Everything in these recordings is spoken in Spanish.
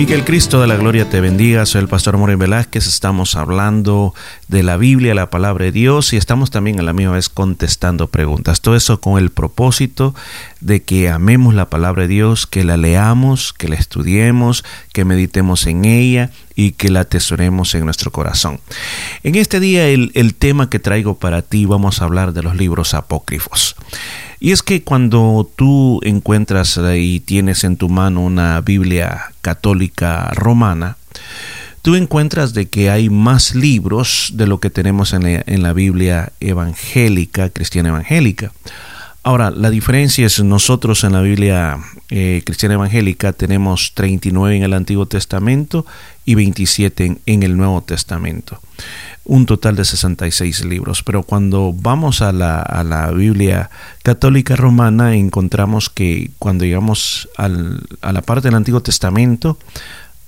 Y que el Cristo de la Gloria te bendiga. Soy el pastor Moreno Velázquez. Estamos hablando de la Biblia, la palabra de Dios, y estamos también a la misma vez contestando preguntas. Todo eso con el propósito de que amemos la palabra de Dios, que la leamos, que la estudiemos, que meditemos en ella y que la atesoremos en nuestro corazón. En este día el, el tema que traigo para ti vamos a hablar de los libros apócrifos. Y es que cuando tú encuentras y tienes en tu mano una Biblia católica romana, tú encuentras de que hay más libros de lo que tenemos en la, Biblia evangélica, cristiana evangélica. Ahora, la diferencia es nosotros en la Biblia eh, cristiana evangélica tenemos 39 en el Antiguo Testamento y 27 en el Nuevo Testamento un total de 66 libros. Pero cuando vamos a la, a la Biblia católica romana encontramos que cuando llegamos al, a la parte del Antiguo Testamento,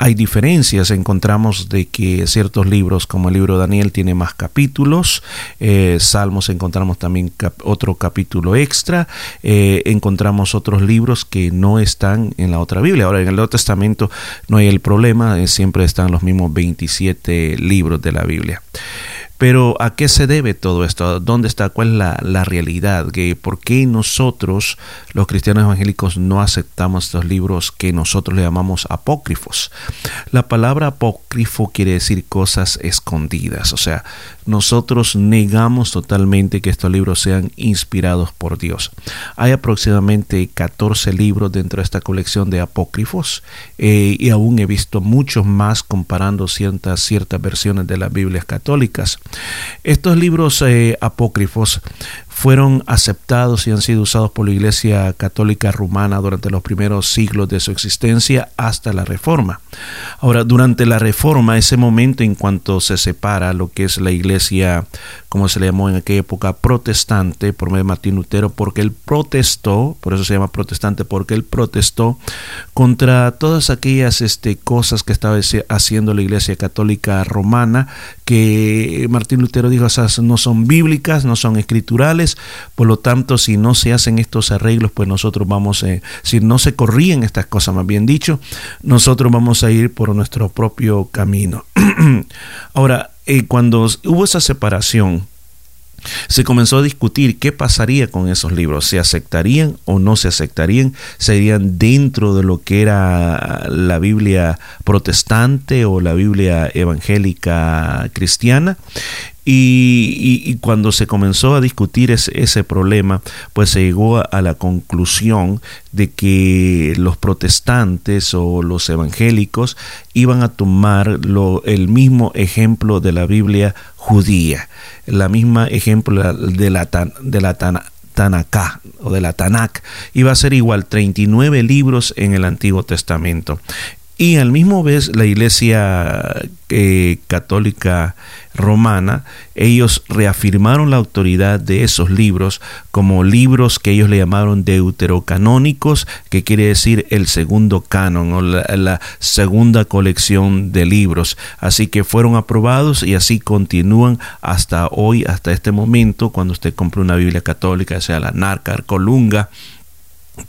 hay diferencias, encontramos de que ciertos libros como el libro de Daniel tiene más capítulos, eh, Salmos encontramos también otro capítulo extra, eh, encontramos otros libros que no están en la otra Biblia. Ahora en el Nuevo Testamento no hay el problema, eh, siempre están los mismos 27 libros de la Biblia. Pero ¿a qué se debe todo esto? ¿Dónde está? ¿Cuál es la, la realidad? ¿Por qué nosotros, los cristianos evangélicos, no aceptamos estos libros que nosotros le llamamos apócrifos? La palabra apócrifo quiere decir cosas escondidas. O sea, nosotros negamos totalmente que estos libros sean inspirados por Dios. Hay aproximadamente 14 libros dentro de esta colección de apócrifos eh, y aún he visto muchos más comparando ciertas, ciertas versiones de las Biblias católicas. Estos libros eh, apócrifos fueron aceptados y han sido usados por la Iglesia Católica Rumana durante los primeros siglos de su existencia hasta la Reforma. Ahora, durante la Reforma, ese momento en cuanto se separa lo que es la Iglesia, como se le llamó en aquella época, protestante, por medio de Martín Lutero, porque él protestó, por eso se llama protestante, porque él protestó contra todas aquellas este, cosas que estaba haciendo la Iglesia Católica Romana, que Martín Lutero dijo, esas no son bíblicas, no son escriturales, por lo tanto, si no se hacen estos arreglos, pues nosotros vamos, eh, si no se corrían estas cosas, más bien dicho, nosotros vamos a ir por nuestro propio camino. Ahora, eh, cuando hubo esa separación, se comenzó a discutir qué pasaría con esos libros, se aceptarían o no se aceptarían, serían dentro de lo que era la Biblia protestante o la Biblia evangélica cristiana. Y, cuando se comenzó a discutir ese, problema, pues se llegó a, la conclusión de que los protestantes o los evangélicos iban a tomar el mismo ejemplo de la Biblia judía, la misma ejemplo de la, de la o de la Tanakh. Iba a ser igual 39 libros en el Antiguo Testamento. Y al mismo vez la Iglesia eh, Católica Romana, ellos reafirmaron la autoridad de esos libros como libros que ellos le llamaron deuterocanónicos, que quiere decir el segundo canon o la, segunda colección de libros. Así que fueron aprobados y así continúan hasta hoy, hasta este momento, cuando usted compra una Biblia católica, sea la Narca, Colunga,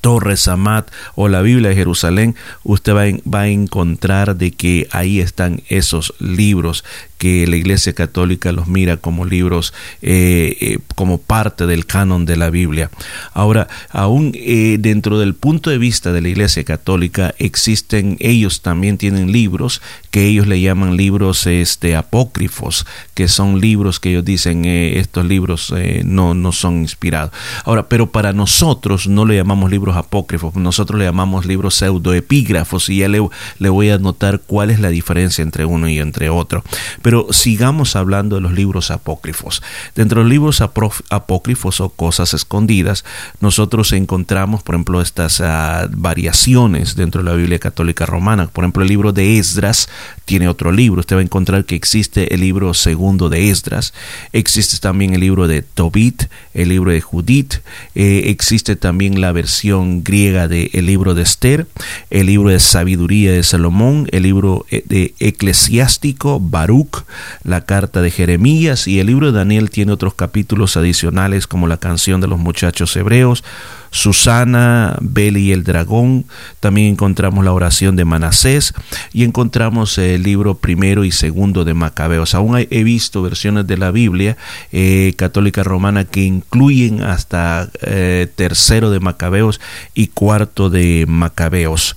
Torres Amat o la Biblia de Jerusalén, usted va, va, a encontrar de que ahí están esos libros que la Iglesia Católica los mira como libros, eh, eh, como parte del canon de la Biblia. Ahora, aún eh, dentro del punto de vista de la Iglesia Católica, existen, ellos también tienen libros que ellos le llaman libros este, apócrifos, que son libros que ellos dicen, estos libros no, no son inspirados. Ahora, pero para nosotros no le llamamos libros apócrifos, nosotros le llamamos libros pseudoepígrafos y ya le, voy a notar cuál es la diferencia entre uno y entre otro. Pero pero sigamos hablando de los libros apócrifos. Dentro de los libros apócrifos o cosas escondidas, nosotros encontramos, por ejemplo, estas ah, variaciones dentro de la Biblia católica romana. Por ejemplo, el libro de Esdras tiene otro libro. Usted va a encontrar que existe el libro segundo de Esdras. Existe también el libro de Tobit, el libro de Judith. Eh, existe también la versión griega del el libro de Esther, el libro de sabiduría de Salomón, el libro eh, de eclesiástico Baruch, la carta de Jeremías y el libro de Daniel tiene otros capítulos adicionales como la canción de los muchachos hebreos, Susana, Beli y el dragón, también encontramos la oración de Manasés y encontramos el libro primero y segundo de Macabeos. Aún he visto versiones de la Biblia eh, católica romana que incluyen hasta eh, tercero de Macabeos y cuarto de Macabeos.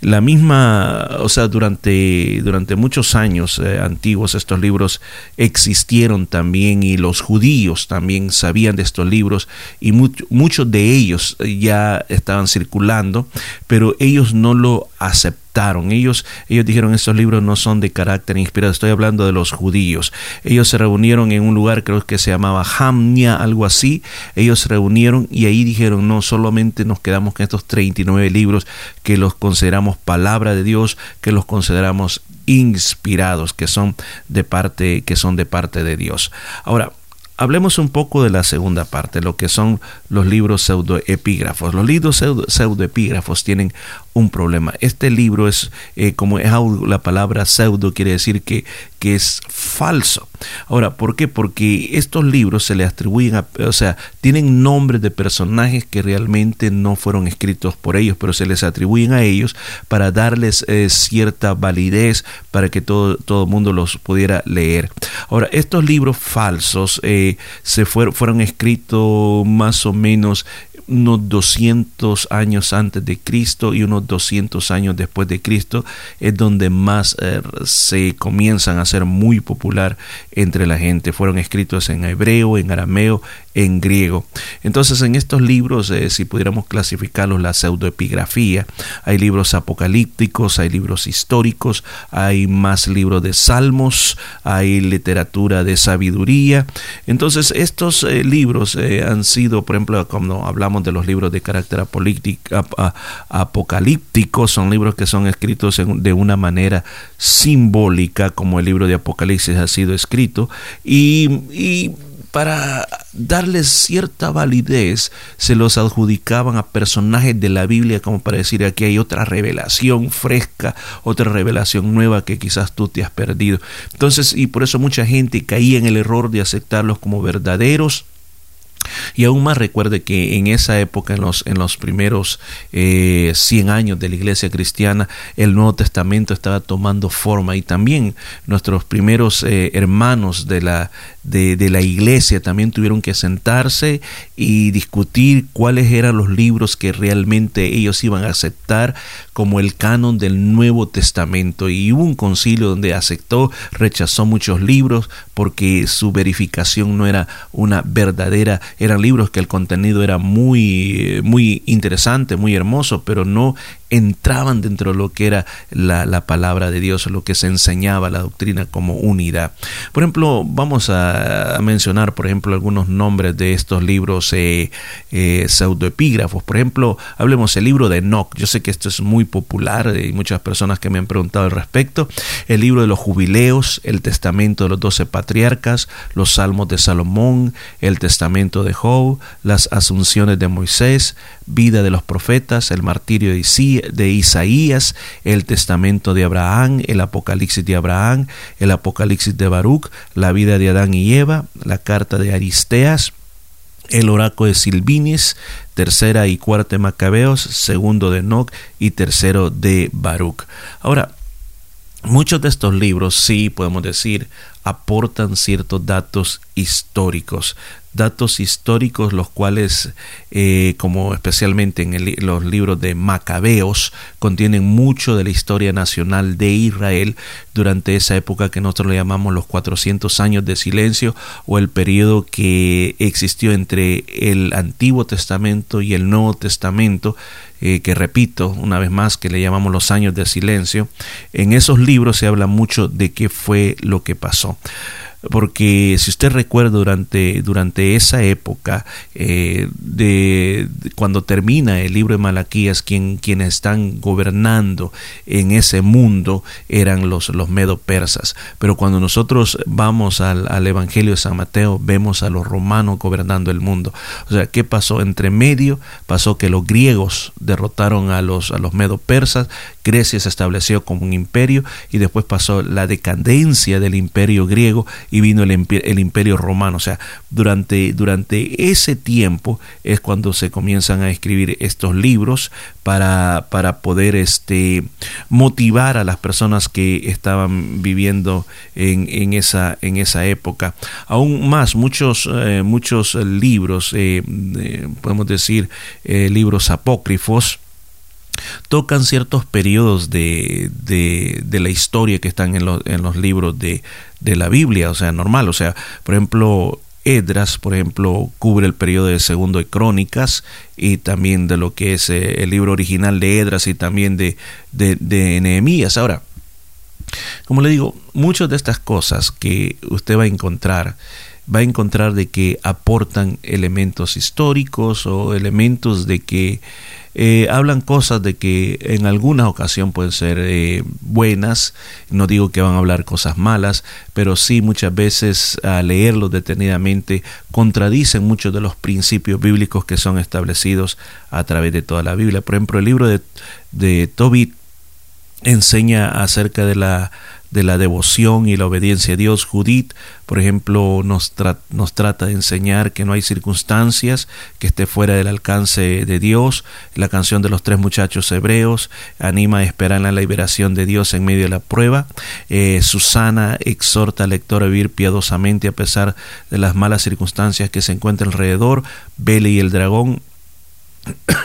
La misma, o sea, durante, durante muchos años eh, antiguos estos libros existieron también y los judíos también sabían de estos libros y muchos de ellos ya estaban circulando, pero ellos no lo aceptaron. Ellos, ellos dijeron estos libros no son de carácter inspirado. Estoy hablando de los judíos. Ellos se reunieron en un lugar, creo que se llamaba Hamnia, algo así. Ellos se reunieron y ahí dijeron, no, solamente nos quedamos con estos 39 libros que los consideramos palabra de Dios, que los consideramos inspirados, que son de parte, que son de parte de Dios. Ahora, Hablemos un poco de la segunda parte, lo que son los libros pseudoepígrafos. Los libros pseudoepígrafos tienen un problema. Este libro es, eh, como es la palabra pseudo, quiere decir que, que es falso. Ahora, ¿por qué? Porque estos libros se le atribuyen a, o sea, tienen nombres de personajes que realmente no fueron escritos por ellos, pero se les atribuyen a ellos para darles eh, cierta validez para que todo el mundo los pudiera leer. Ahora, estos libros falsos eh, se fueron, fueron escritos más o menos unos 200 años antes de Cristo y unos 200 años después de Cristo es donde más eh, se comienzan a ser muy popular entre la gente. Fueron escritos en hebreo, en arameo, en griego. Entonces en estos libros, eh, si pudiéramos clasificarlos, la pseudoepigrafía, hay libros apocalípticos, hay libros históricos, hay más libros de salmos, hay literatura de sabiduría. Entonces estos eh, libros han sido, por ejemplo, cuando hablamos de los libros de carácter apocalíptico, son libros que son escritos de una manera simbólica, como el libro de Apocalipsis ha sido escrito, y, para darles cierta validez se los adjudicaban a personajes de la Biblia como para decir aquí hay otra revelación fresca, otra revelación nueva que quizás tú te has perdido. Entonces, y por eso mucha gente caía en el error de aceptarlos como verdaderos y aún más recuerde que en esa época, en los, en los primeros eh, 100 años de la iglesia cristiana, el Nuevo Testamento estaba tomando forma y también nuestros primeros eh, hermanos de la, de, la iglesia también tuvieron que sentarse y discutir cuáles eran los libros que realmente ellos iban a aceptar como el canon del Nuevo Testamento. Y hubo un concilio donde aceptó, rechazó muchos libros porque su verificación no era una verdadera eran libros que el contenido era muy, muy interesante, muy hermoso, pero no entraban dentro de lo que era la, palabra de Dios, lo que se enseñaba la doctrina como unidad. Por ejemplo, vamos a, mencionar, por ejemplo, algunos nombres de estos libros eh, eh, pseudoepígrafos. Por ejemplo, hablemos el libro de Enoch. Yo sé que esto es muy popular, hay muchas personas que me han preguntado al respecto. El libro de los jubileos, el testamento de los doce patriarcas, los salmos de Salomón, el testamento de Job, las asunciones de Moisés, vida de los profetas, el martirio de Isaías, el testamento de Abraham, el apocalipsis de Abraham, el apocalipsis de Baruch, la vida de Adán y Eva, la carta de Aristeas, el oráculo de Silvinis, tercera y cuarta de Macabeos, segundo de Enoch y tercero de Baruch. Ahora, muchos de estos libros, sí podemos decir, aportan ciertos datos históricos, datos históricos los cuales, eh, como especialmente en los libros de Macabeos, contienen mucho de la historia nacional de Israel durante esa época que nosotros le llamamos los 400 años de silencio o el periodo que existió entre el Antiguo Testamento y el Nuevo Testamento, eh, que repito una vez más que le llamamos los años de silencio. En esos libros se habla mucho de qué fue lo que pasó porque si usted recuerda durante, durante esa época eh, de, cuando termina el libro de Malaquías quien, quienes están gobernando en ese mundo eran los, los medo persas. Pero cuando nosotros vamos al, al, Evangelio de San Mateo vemos a los romanos gobernando el mundo. O sea qué pasó entre medio pasó que los griegos derrotaron a los a los medo persas Grecia se estableció como un imperio y después pasó la decadencia del imperio griego y vino el, imperio romano. O sea, durante, durante ese tiempo es cuando se comienzan a escribir estos libros para, para poder este, motivar a las personas que estaban viviendo en, en, esa, en esa época. Aún más, muchos, eh, muchos libros, eh, podemos decir eh, libros apócrifos, tocan ciertos periodos de, de, la historia que están en, en los libros de, de, la Biblia, o sea, normal, o sea, por ejemplo, Edras, por ejemplo, cubre el periodo de Segundo de Crónicas y también de lo que es eh, el libro original de Edras y también de, de, de Nehemías. Ahora, como le digo, muchas de estas cosas que usted va a encontrar, va a encontrar de que aportan elementos históricos o elementos de que eh, hablan cosas de que en alguna ocasión pueden ser eh, buenas, no digo que van a hablar cosas malas, pero sí muchas veces al leerlos detenidamente contradicen muchos de los principios bíblicos que son establecidos a través de toda la Biblia. Por ejemplo, el libro de, de Tobit enseña acerca de la de la devoción y la obediencia a Dios. Judith, por ejemplo, nos, nos trata de enseñar que no hay circunstancias que esté fuera del alcance de Dios. La canción de los tres muchachos hebreos anima a esperar la liberación de Dios en medio de la prueba. Eh, Susana exhorta al lector a vivir piadosamente a pesar de las malas circunstancias que se encuentran alrededor. Bele y el dragón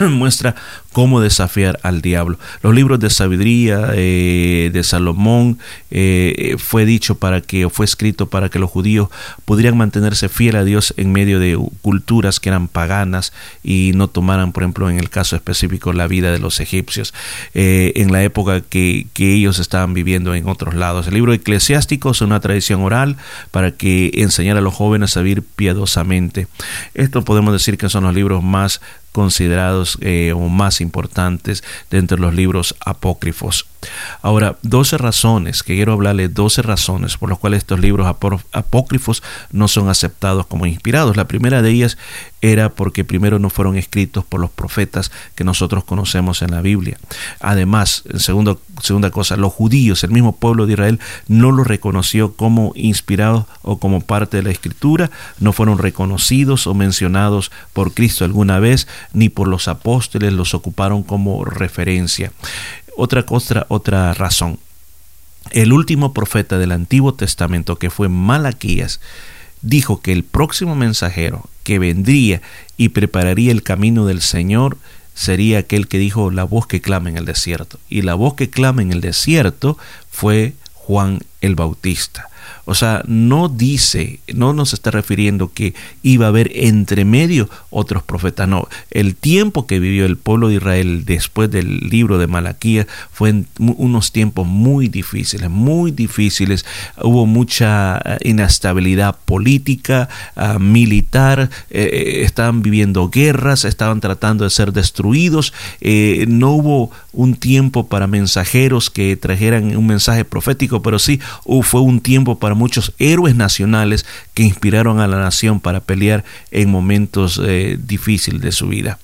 muestra cómo desafiar al diablo. Los libros de sabiduría eh, de Salomón eh, fue dicho para que, o fue escrito para que los judíos pudieran mantenerse fiel a Dios en medio de culturas que eran paganas y no tomaran, por ejemplo, en el caso específico, la vida de los egipcios eh, en la época que, que, ellos estaban viviendo en otros lados. El libro eclesiástico es una tradición oral para que enseñar a los jóvenes a vivir piadosamente. Esto podemos decir que son los libros más considerados o más importantes de los libros apócrifos. Ahora, 12 razones, que quiero hablarle 12 razones por las cuales estos libros apócrifos no son aceptados como inspirados. La primera de ellas era porque primero no fueron escritos por los profetas que nosotros conocemos en la Biblia. Además, segundo, segunda cosa, los judíos, el mismo pueblo de Israel, no los reconoció como inspirados o como parte de la escritura, no fueron reconocidos o mencionados por Cristo alguna vez, ni por los apóstoles los ocuparon como referencia. Otra cosa, otra razón. El último profeta del Antiguo Testamento, que fue Malaquías, dijo que el próximo mensajero que vendría y prepararía el camino del Señor sería aquel que dijo la voz que clama en el desierto. Y la voz que clama en el desierto fue Juan el Bautista. O sea, no dice, no nos está refiriendo que iba a haber entre medio otros profetas. No, el tiempo que vivió el pueblo de Israel después del libro de Malaquía fue en unos tiempos muy difíciles, muy difíciles. Hubo mucha eh, inestabilidad política, ah, militar, eh, eh, estaban viviendo guerras, estaban tratando de ser destruidos. no hubo un tiempo para mensajeros que trajeran un mensaje profético, pero sí fue un tiempo para muchos héroes nacionales que inspiraron a la nación para pelear en momentos eh, difíciles de su vida.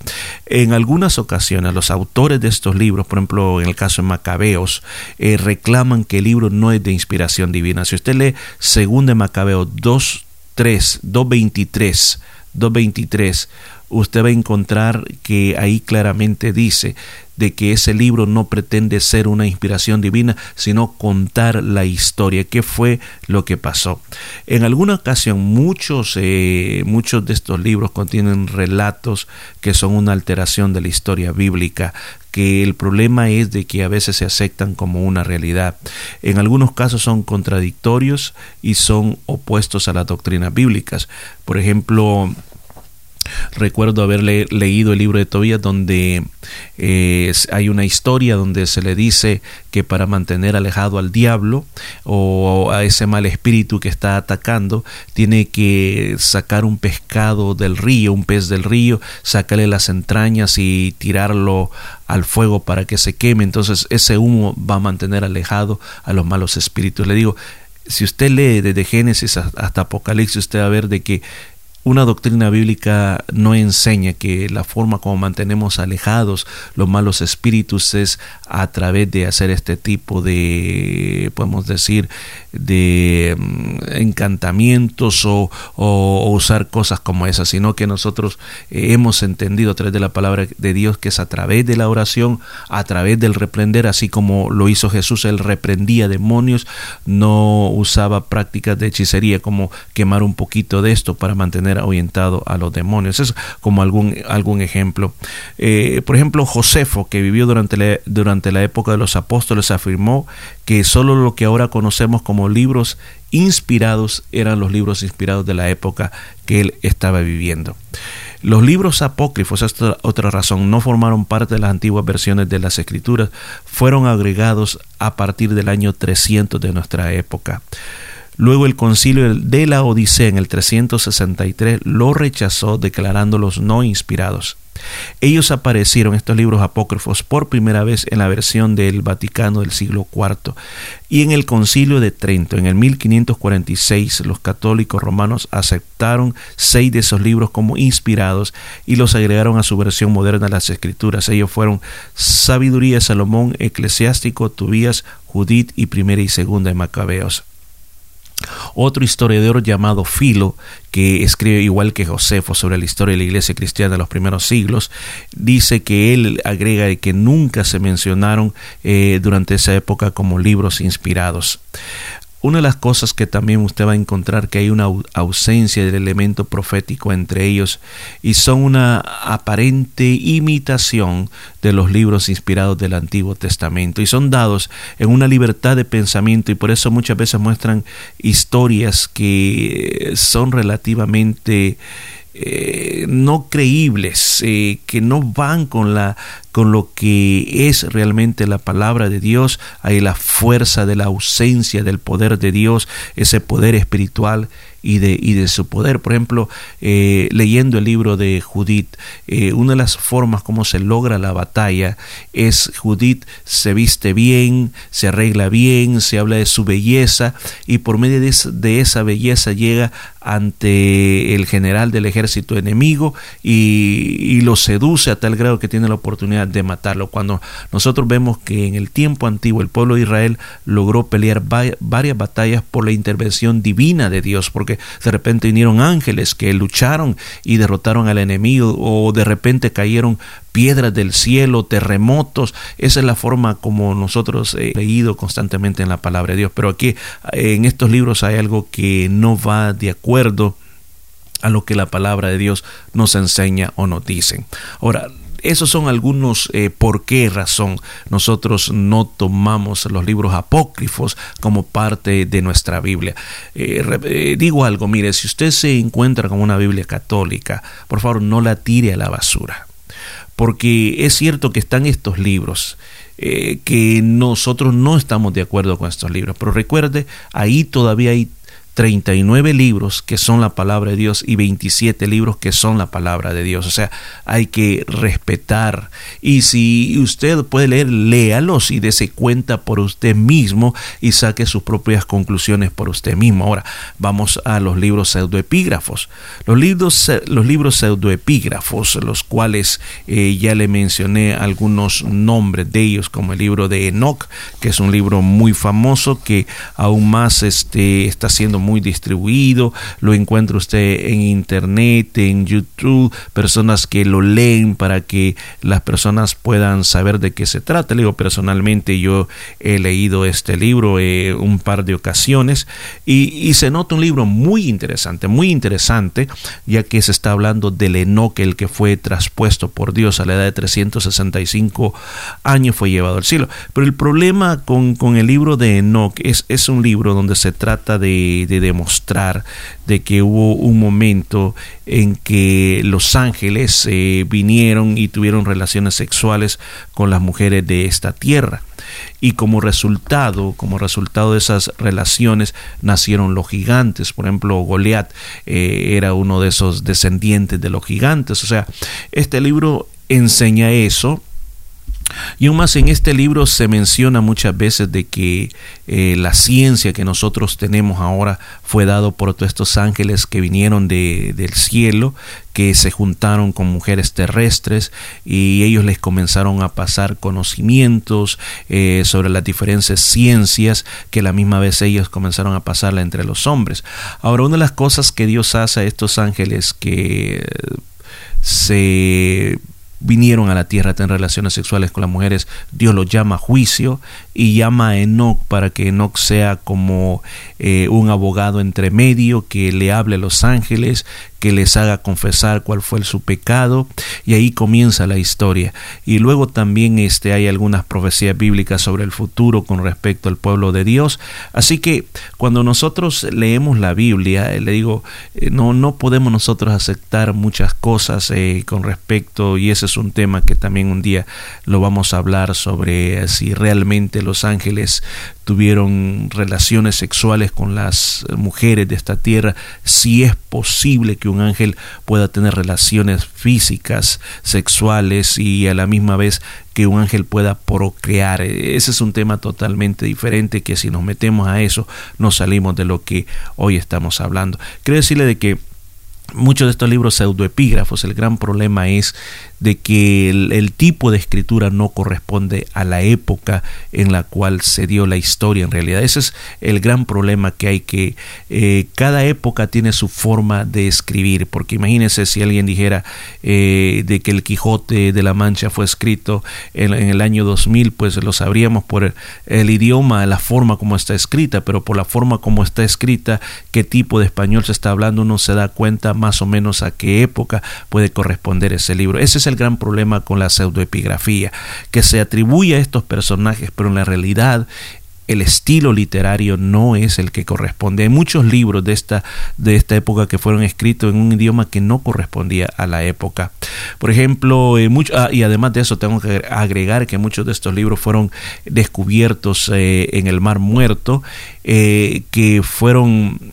En algunas ocasiones los autores de estos libros, por ejemplo en el caso de Macabeos, eh, reclaman que el libro no es de inspiración divina. Si usted lee 2 de Macabeos 2, 3, 2.23, 2.23, usted va a encontrar que ahí claramente dice de que ese libro no pretende ser una inspiración divina, sino contar la historia, qué fue lo que pasó. En alguna ocasión muchos, eh, muchos de estos libros contienen relatos que son una alteración de la historia bíblica, que el problema es de que a veces se aceptan como una realidad. En algunos casos son contradictorios y son opuestos a las doctrinas bíblicas. Por ejemplo, Recuerdo haber leído el libro de Tobías donde eh, hay una historia donde se le dice que para mantener alejado al diablo o a ese mal espíritu que está atacando, tiene que sacar un pescado del río, un pez del río, sacarle las entrañas y tirarlo al fuego para que se queme. Entonces ese humo va a mantener alejado a los malos espíritus. Le digo, si usted lee desde Génesis hasta Apocalipsis, usted va a ver de que una doctrina bíblica no enseña que la forma como mantenemos alejados los malos espíritus es a través de hacer este tipo de, podemos decir, de mm, encantamientos o, usar cosas como esas, sino que nosotros eh, hemos entendido a través de la palabra de Dios que es a través de la oración, a través del reprender, así como lo hizo Jesús, él reprendía demonios, no usaba prácticas de hechicería como quemar un poquito de esto para mantener orientado a los demonios. Es como algún, algún ejemplo. Eh, por ejemplo, Josefo, que vivió durante la, durante la época de los apóstoles, afirmó que solo lo que ahora conocemos como libros inspirados eran los libros inspirados de la época que él estaba viviendo. Los libros apócrifos, esta otra razón, no formaron parte de las antiguas versiones de las escrituras, fueron agregados a partir del año 300 de nuestra época. Luego el concilio de la Odisea en el 363 lo rechazó declarándolos no inspirados. Ellos aparecieron, estos libros apócrifos, por primera vez en la versión del Vaticano del siglo IV y en el concilio de Trento. En el 1546 los católicos romanos aceptaron seis de esos libros como inspirados y los agregaron a su versión moderna de las escrituras. Ellos fueron Sabiduría, Salomón, Eclesiástico, Tubías, Judith y Primera y Segunda de Macabeos. Otro historiador llamado Filo, que escribe igual que Josefo sobre la historia de la iglesia cristiana de los primeros siglos, dice que él agrega que nunca se mencionaron eh, durante esa época como libros inspirados. Una de las cosas que también usted va a encontrar que hay una ausencia del elemento profético entre ellos y son una aparente imitación de los libros inspirados del Antiguo Testamento y son dados en una libertad de pensamiento y por eso muchas veces muestran historias que son relativamente eh, no creíbles, eh, que no van con la con lo que es realmente la palabra de Dios, hay la fuerza de la ausencia del poder de Dios, ese poder espiritual y de, y de su poder. Por ejemplo, eh, leyendo el libro de Judith, eh, una de las formas como se logra la batalla es Judith se viste bien, se arregla bien, se habla de su belleza y por medio de, de esa belleza llega ante el general del ejército enemigo y, y lo seduce a tal grado que tiene la oportunidad de matarlo. Cuando nosotros vemos que en el tiempo antiguo el pueblo de Israel logró pelear varias batallas por la intervención divina de Dios, porque de repente vinieron ángeles que lucharon y derrotaron al enemigo, o de repente cayeron piedras del cielo, terremotos. Esa es la forma como nosotros hemos leído constantemente en la palabra de Dios. Pero aquí en estos libros hay algo que no va de acuerdo a lo que la palabra de Dios nos enseña o nos dice. Ahora, esos son algunos eh, por qué razón nosotros no tomamos los libros apócrifos como parte de nuestra Biblia. Eh, eh, digo algo, mire, si usted se encuentra con una Biblia católica, por favor no la tire a la basura. Porque es cierto que están estos libros, que nosotros no estamos de acuerdo con estos libros. Pero recuerde, ahí todavía hay 39 libros que son la palabra de Dios y 27 libros que son la palabra de Dios. O sea, hay que respetar. Y si usted puede leer, léalos y dése cuenta por usted mismo y saque sus propias conclusiones por usted mismo. Ahora, vamos a los libros pseudoepígrafos. Los libros, los libros pseudoepígrafos, los cuales eh, ya le mencioné algunos nombres de ellos, como el libro de Enoch, que es un libro muy famoso que aún más este, está siendo muy distribuido, lo encuentra usted en internet, en YouTube, personas que lo leen para que las personas puedan saber de qué se trata. Le digo, personalmente yo he leído este libro eh, un par de ocasiones y, se nota un libro muy interesante, muy interesante, ya que se está hablando del Enoque, el que fue traspuesto por Dios a la edad de 365 años, fue llevado al cielo. Pero el problema con, con el libro de Enoch es, es un libro donde se trata de demostrar de que hubo un momento en que los ángeles eh, vinieron y tuvieron relaciones sexuales con las mujeres de esta tierra y como resultado, como resultado de esas relaciones nacieron los gigantes. Por ejemplo, Goliat eh, era uno de esos descendientes de los gigantes. O sea, este libro enseña eso Y aún más en este libro se menciona muchas veces de que eh, la ciencia que nosotros tenemos ahora fue dado por todos estos ángeles que vinieron de, del cielo, que se juntaron con mujeres terrestres y ellos les comenzaron a pasar conocimientos eh, sobre las diferentes ciencias que la misma vez ellos comenzaron a pasarla entre los hombres. Ahora, una de las cosas que Dios hace a estos ángeles que se vinieron a la tierra a tener relaciones sexuales con las mujeres, Dios los llama a juicio y llama a Enoch para que Enoch sea como eh, un abogado entre medio que le hable a los ángeles, que les haga confesar cuál fue su pecado y ahí comienza la historia. Y luego también este, hay algunas profecías bíblicas sobre el futuro con respecto al pueblo de Dios. Así que cuando nosotros leemos la Biblia, eh, le digo, eh, no, no podemos nosotros aceptar muchas cosas con respecto, y ese es un tema que también un día lo vamos a hablar sobre si realmente los ángeles tuvieron relaciones sexuales con las mujeres de esta tierra, si es posible que un ángel pueda tener relaciones físicas, sexuales y a la misma vez que un ángel pueda procrear. Ese es un tema totalmente diferente que si nos metemos a eso nos salimos de lo que hoy estamos hablando. Quiero decirle de que muchos de estos libros pseudoepígrafos, el gran problema es de que el, tipo de escritura no corresponde a la época en la cual se dio la historia en realidad. Ese es el gran problema que hay que eh, cada época tiene su forma de escribir, porque imagínense si alguien dijera eh, de que el Quijote de la Mancha fue escrito en, el año 2000, pues lo sabríamos por el, idioma, la forma como está escrita, pero por la forma como está escrita, qué tipo de español se está hablando, uno se da cuenta más o menos a qué época puede corresponder ese libro. Ese es el gran problema con la pseudoepigrafía, que se atribuye a estos personajes, pero en la realidad el estilo literario no es el que corresponde. Hay muchos libros de esta, de esta época que fueron escritos en un idioma que no correspondía a la época. Por ejemplo, eh, ah, y además de eso tengo que agregar que muchos de estos libros fueron descubiertos eh, en el Mar Muerto, eh, que fueron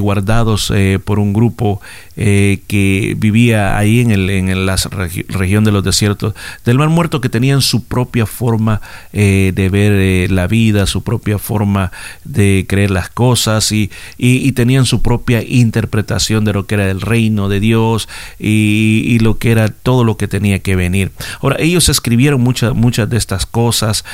guardados por un grupo eh, que vivía ahí en, el, en la región de los desiertos del Mar Muerto, que tenían su propia forma eh, de ver eh, la vida, su propia forma de creer las cosas y, y, tenían su propia interpretación de lo que era el reino de Dios y, y, lo que era todo lo que tenía que venir. Ahora, ellos escribieron muchas, muchas de estas cosas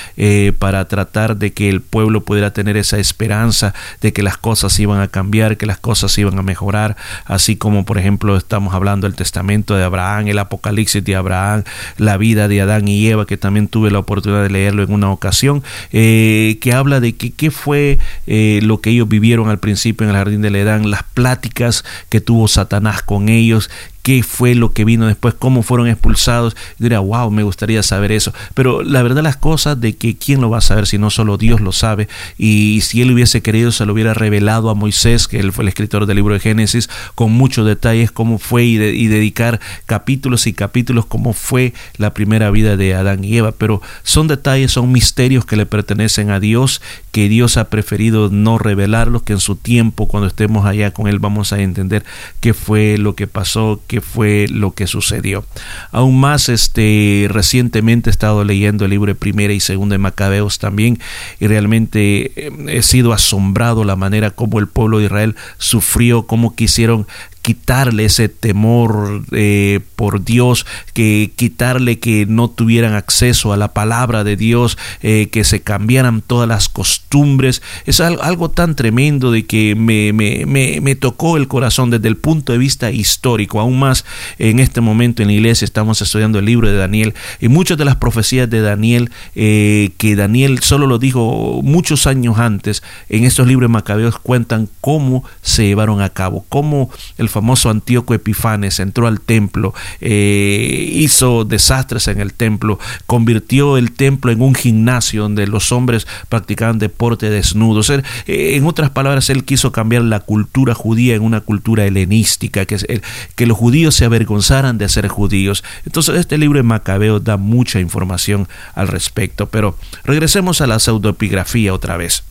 para tratar de que el pueblo pudiera tener esa esperanza de que las cosas iban a cambiar, que las cosas iban a mejorar, así como por ejemplo, estamos hablando del testamento de Abraham, el apocalipsis de Abraham, la vida de Adán y Eva, que también tuve la oportunidad de leerlo en una ocasión, eh, que habla de que, qué fue eh, lo que ellos vivieron al principio en el jardín del Edán, las pláticas que tuvo Satanás con ellos, qué fue lo que vino después, cómo fueron expulsados. Yo diría, wow, me gustaría saber eso. Pero la verdad las cosas de que quién lo va a saber si no solo Dios lo sabe. Y si él hubiese querido, se lo hubiera revelado a Moisés, que él fue el escritor del libro de Génesis, con muchos detalles cómo fue y, y dedicar capítulos y capítulos cómo fue la primera vida de Adán y Eva. Pero son detalles, son misterios que le pertenecen a Dios, que Dios ha preferido no revelarlos, que en su tiempo, cuando estemos allá con Él, vamos a entender qué fue lo que pasó, qué fue lo que sucedió. Aún más, este, recientemente he estado leyendo el libro de Primera y Segunda de Macabeos también y realmente eh, he sido asombrado la manera como el pueblo de Israel sufrió, cómo quisieron quitarle ese temor eh, por Dios, que quitarle que no tuvieran acceso a la palabra de Dios, eh, que se cambiaran todas las costumbres. Es algo, tan tremendo de que me, me, me, tocó el corazón desde el punto de vista histórico. Aún más en este momento en la iglesia estamos estudiando el libro de Daniel y muchas de las profecías de Daniel, eh, que Daniel solo lo dijo muchos años antes, en estos libros macabeos cuentan cómo se llevaron a cabo, cómo el famoso Antíoco Epifanes entró al templo, eh, hizo desastres en el templo, convirtió el templo en un gimnasio donde los hombres practicaban deporte desnudos. Eh, en otras palabras, él quiso cambiar la cultura judía en una cultura helenística, que, que los judíos se avergonzaran de ser judíos. Entonces, este libro de Macabeo da mucha información al respecto, pero regresemos a la pseudoepigrafía otra vez.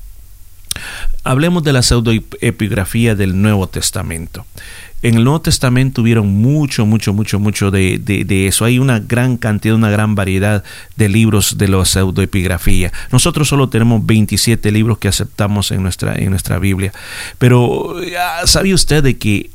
Hablemos de la pseudoepigrafía del Nuevo Testamento. En el Nuevo Testamento hubieron mucho, mucho, mucho, mucho de, de, eso. Hay una gran cantidad, una gran variedad de libros de la pseudoepigrafía. Nosotros solo tenemos 27 libros que aceptamos en nuestra, en nuestra Biblia. Pero ¿sabía usted de que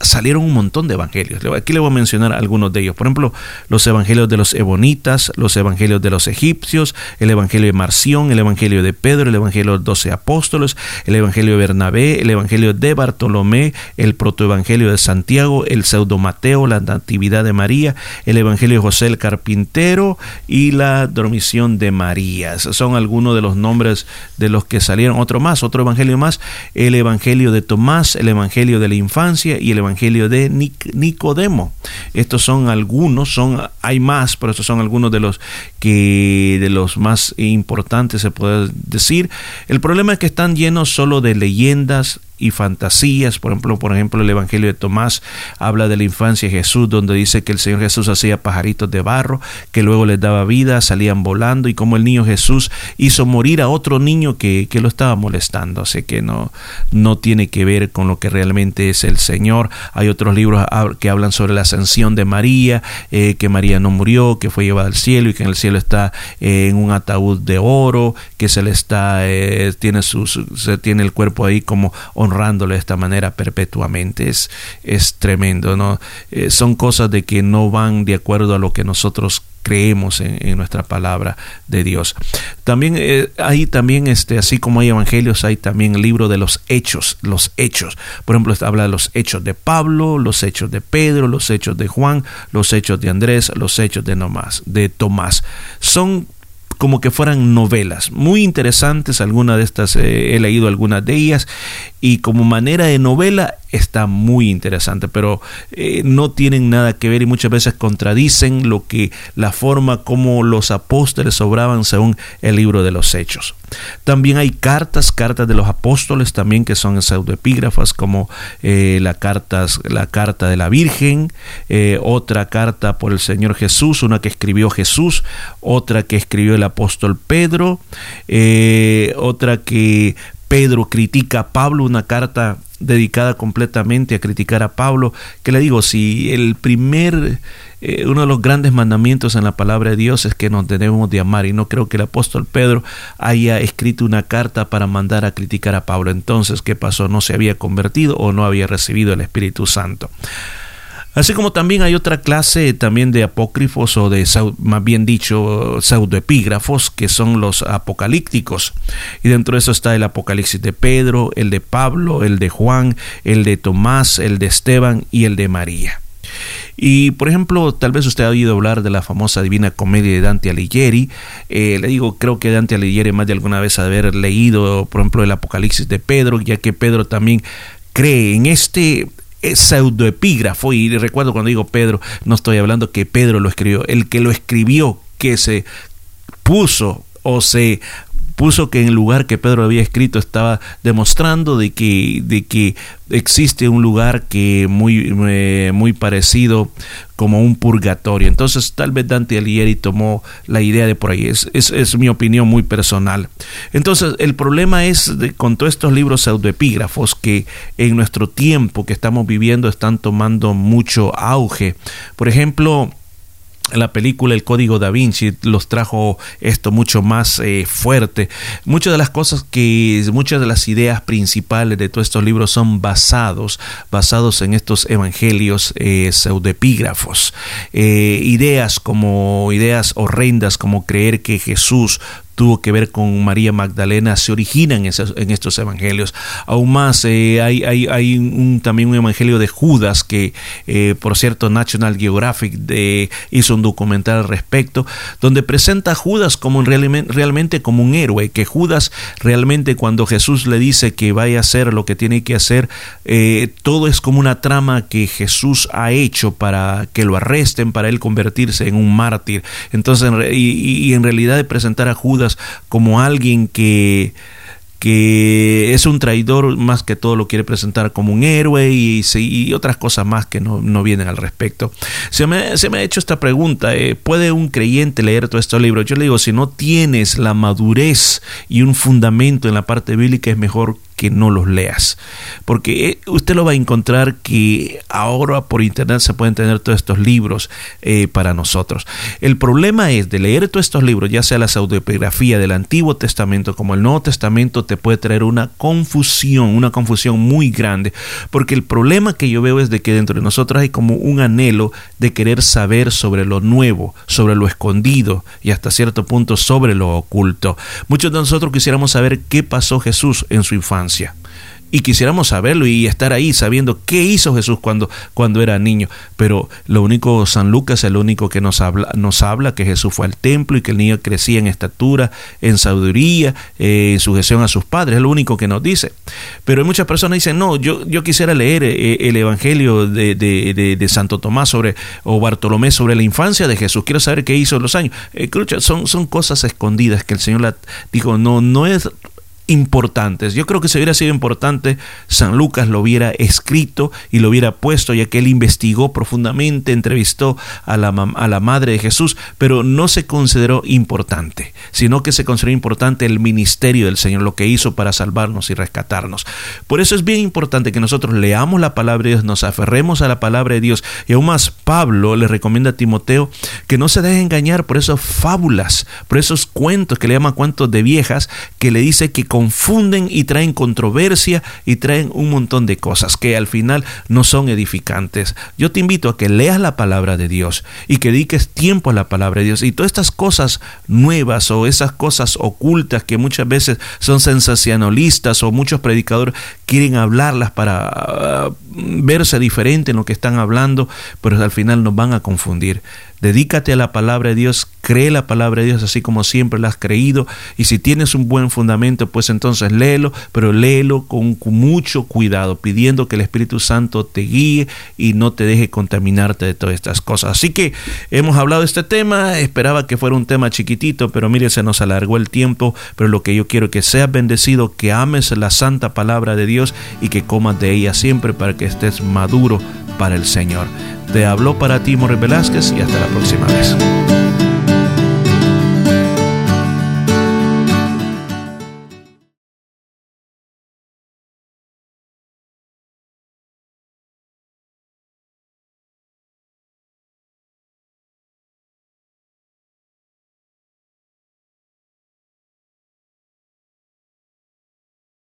salieron un montón de evangelios. Aquí le voy a mencionar algunos de ellos. Por ejemplo, los evangelios de los ebonitas, los evangelios de los egipcios, el evangelio de Marción, el evangelio de Pedro, el evangelio de los doce apóstoles, el evangelio de Bernabé, el evangelio de Bartolomé, el protoevangelio de Santiago, el pseudo Mateo, la natividad de María, el evangelio de José el carpintero y la dormición de María. Son algunos de los nombres de los que salieron. Otro más, otro evangelio más, el evangelio de Tomás, el evangelio de la infancia y el Evangelio de Nicodemo. Estos son algunos, son hay más, pero estos son algunos de los que de los más importantes se puede decir. El problema es que están llenos solo de leyendas y fantasías. Por ejemplo, por ejemplo, el Evangelio de Tomás habla de la infancia de Jesús, donde dice que el Señor Jesús hacía pajaritos de barro, que luego les daba vida, salían volando, y como el niño Jesús hizo morir a otro niño que, que lo estaba molestando. Así que no, no tiene que ver con lo que realmente es el Señor. Hay otros libros que hablan sobre la ascensión de María, eh, que María no murió, que fue llevada al cielo y que en el cielo está eh, en un ataúd de oro, que se le está, eh, tiene, su, se tiene el cuerpo ahí como honrándole de esta manera perpetuamente. Es, es tremendo, ¿no? Eh, son cosas de que no van de acuerdo a lo que nosotros creemos en, nuestra palabra de Dios. También eh, hay también este así como hay evangelios, hay también el libro de los hechos, los hechos. Por ejemplo, habla de los hechos de Pablo, los hechos de Pedro, los hechos de Juan, los hechos de Andrés, los hechos de Nomás, de Tomás. Son como que fueran novelas, muy interesantes, algunas de estas eh, he leído algunas de ellas. Y como manera de novela está muy interesante, pero eh, no tienen nada que ver y muchas veces contradicen lo que la forma como los apóstoles obraban según el libro de los hechos. También hay cartas, cartas de los apóstoles también que son pseudoepígrafas como eh, la, la carta de la Virgen, eh, otra carta por el Señor Jesús, una que escribió Jesús, otra que escribió el apóstol Pedro, otra que Pedro critica a Pablo, una carta dedicada completamente a criticar a Pablo, que le digo, si el primer, eh, uno de los grandes mandamientos en la palabra de Dios es que nos debemos de amar, y no creo que el apóstol Pedro haya escrito una carta para mandar a criticar a Pablo. Entonces, ¿qué pasó? ¿No se había convertido o no había recibido el Espíritu Santo? Así como también hay otra clase también de apócrifos o de, más bien dicho, pseudoepígrafos, que son los apocalípticos. Y dentro de eso está el Apocalipsis de Pedro, el de Pablo, el de Juan, el de Tomás, el de Esteban y el de María. Y por ejemplo, tal vez usted ha oído hablar de la famosa Divina Comedia de Dante Alighieri. Eh, le digo, creo que Dante Alighieri más de alguna vez haber leído, por ejemplo, el Apocalipsis de Pedro, ya que Pedro también cree en este pseudoepígrafo, y recuerdo cuando digo Pedro, no estoy hablando que Pedro lo escribió, el que lo escribió, que se puso o se puso que en el lugar que Pedro había escrito estaba demostrando de que, de que existe un lugar que muy, eh, muy parecido como un purgatorio. Entonces tal vez Dante Alighieri tomó la idea de por ahí. Es, es, mi opinión muy personal. Entonces el problema es con todos estos libros pseudoepígrafos que en nuestro tiempo que estamos viviendo están tomando mucho auge. Por ejemplo, la película El Código da Vinci los trajo esto mucho más eh, fuerte. Muchas de las cosas que, muchas de las ideas principales de todos estos libros son basados, basados en estos evangelios eh, pseudepígrafos. Eh, ideas como, ideas horrendas como creer que Jesús tuvo que ver con María Magdalena se originan en, estos evangelios. Aún más, eh, hay, hay, hay un, también un evangelio de Judas que, eh, por cierto, National Geographic de, hizo un documental al respecto, donde presenta a Judas como realmente, realmente como un héroe, que Judas realmente cuando Jesús le dice que vaya a hacer lo que tiene que hacer, eh, todo es como una trama que Jesús ha hecho para que lo arresten, para él convertirse en un mártir. Entonces, y en realidad de presentar a Judas como alguien que, que es un traidor, más que todo lo quiere presentar como un héroe y, otras cosas más que no, vienen al respecto. Se me, se me, ha hecho esta pregunta, eh, ¿puede un creyente leer todos estos libros? Yo le digo, si no tienes la madurez y un fundamento en la parte bíblica, es mejor que no los leas. Porque eh, usted lo va a encontrar que ahora por internet se pueden tener todos estos libros eh, para nosotros. El problema es de leer todos estos libros, ya sea la autobiografía del Antiguo Testamento como el Nuevo Testamento, te puede traer una confusión, una confusión muy grande. Porque el problema que yo veo es de que dentro de nosotros hay como un anhelo de querer saber sobre lo nuevo, sobre lo escondido y hasta cierto punto sobre lo oculto. Muchos de nosotros quisiéramos saber qué pasó Jesús en su infancia y quisiéramos saberlo y estar ahí sabiendo qué hizo Jesús cuando, cuando era niño. Pero lo único, San Lucas es el único que nos habla, nos habla que Jesús fue al templo y que el niño crecía en estatura, en sabiduría, eh, en sujeción a sus padres, es lo único que nos dice. Pero hay muchas personas que dicen, no, yo, yo quisiera leer eh, el Evangelio de, de, Santo Tomás sobre, o Bartolomé sobre la infancia de Jesús, quiero saber qué hizo en los años. Eh, son, son cosas escondidas que el Señor dijo, no, no es importantes. Yo creo que si hubiera sido importante, San Lucas lo hubiera escrito y lo hubiera puesto, ya que él investigó profundamente, entrevistó a la, a la madre de Jesús, pero no se consideró importante, sino que se consideró importante el ministerio del Señor, lo que hizo para salvarnos y rescatarnos. Por eso es bien importante que nosotros leamos la palabra de Dios, nos aferremos a la palabra de Dios, y aún más Pablo le recomienda a Timoteo que no se deje engañar por esas fábulas, por esos cuentos que le llaman cuentos de viejas, que le dice que confunden y traen controversia y traen un montón de cosas que al final no son edificantes. Yo te invito a que leas la palabra de Dios y que dediques tiempo a la palabra de Dios y todas estas cosas nuevas o esas cosas ocultas que muchas veces son sensacionalistas o muchos predicadores quieren hablarlas para uh, verse diferente en lo que están hablando, pero al final nos van a confundir. Dedícate a la palabra de Dios, cree la palabra de Dios así como siempre la has creído y si tienes un buen fundamento, pues entonces léelo, pero léelo con, mucho cuidado, pidiendo que el Espíritu Santo te guíe y no te deje contaminarte de todas estas cosas. Así que hemos hablado de este tema, esperaba que fuera un tema chiquitito, pero mire, se nos alargó el tiempo, pero lo que yo quiero que seas bendecido, que ames la santa palabra de Dios y que comas de ella siempre para que estés maduro para el Señor. Te habló para ti Morris Velázquez y hasta la próxima vez.